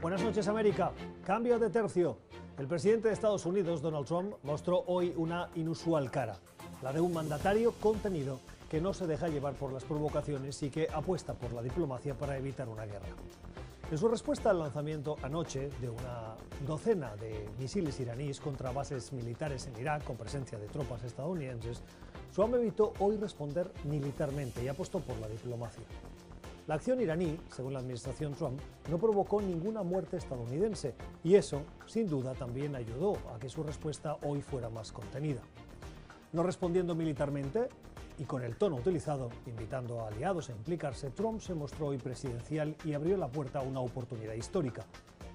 Buenas noches América. Cambio de tercio. El presidente de Estados Unidos, Donald Trump, mostró hoy una inusual cara, la de un mandatario contenido que no se deja llevar por las provocaciones y que apuesta por la diplomacia para evitar una guerra. En su respuesta al lanzamiento anoche de una docena de misiles iraníes contra bases militares en Irak con presencia de tropas estadounidenses, Trump evitó hoy responder militarmente y apostó por la diplomacia. La acción iraní, según la administración Trump, no provocó ninguna muerte estadounidense y eso, sin duda, también ayudó a que su respuesta hoy fuera más contenida. No respondiendo militarmente y con el tono utilizado, invitando a aliados a implicarse, Trump se mostró hoy presidencial y abrió la puerta a una oportunidad histórica.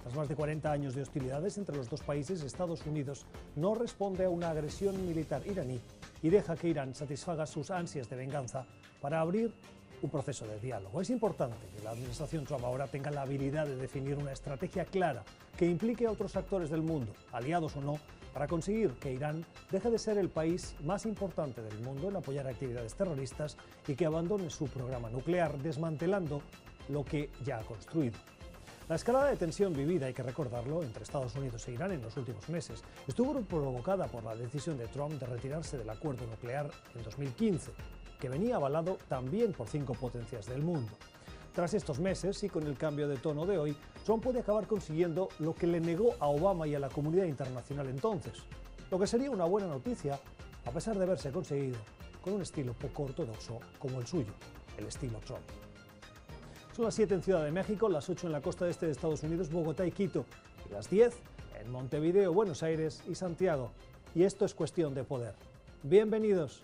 Tras más de 40 años de hostilidades entre los dos países, Estados Unidos no responde a una agresión militar iraní y deja que Irán satisfaga sus ansias de venganza para abrir un proceso de diálogo. Es importante que la administración Trump ahora tenga la habilidad de definir una estrategia clara que implique a otros actores del mundo, aliados o no, para conseguir que Irán deje de ser el país más importante del mundo en apoyar actividades terroristas y que abandone su programa nuclear, desmantelando lo que ya ha construido. La escalada de tensión vivida, hay que recordarlo, entre Estados Unidos e Irán en los últimos meses estuvo provocada por la decisión de Trump de retirarse del acuerdo nuclear en 2015, que venía avalado también por cinco potencias del mundo. Tras estos meses y con el cambio de tono de hoy, Trump puede acabar consiguiendo lo que le negó a Obama y a la comunidad internacional entonces, lo que sería una buena noticia a pesar de haberse conseguido con un estilo poco ortodoxo como el suyo, el estilo Trump. Son las 7 en Ciudad de México, las 8 en la costa este de Estados Unidos, Bogotá y Quito, y las 10 en Montevideo, Buenos Aires y Santiago. Y esto es cuestión de poder. Bienvenidos.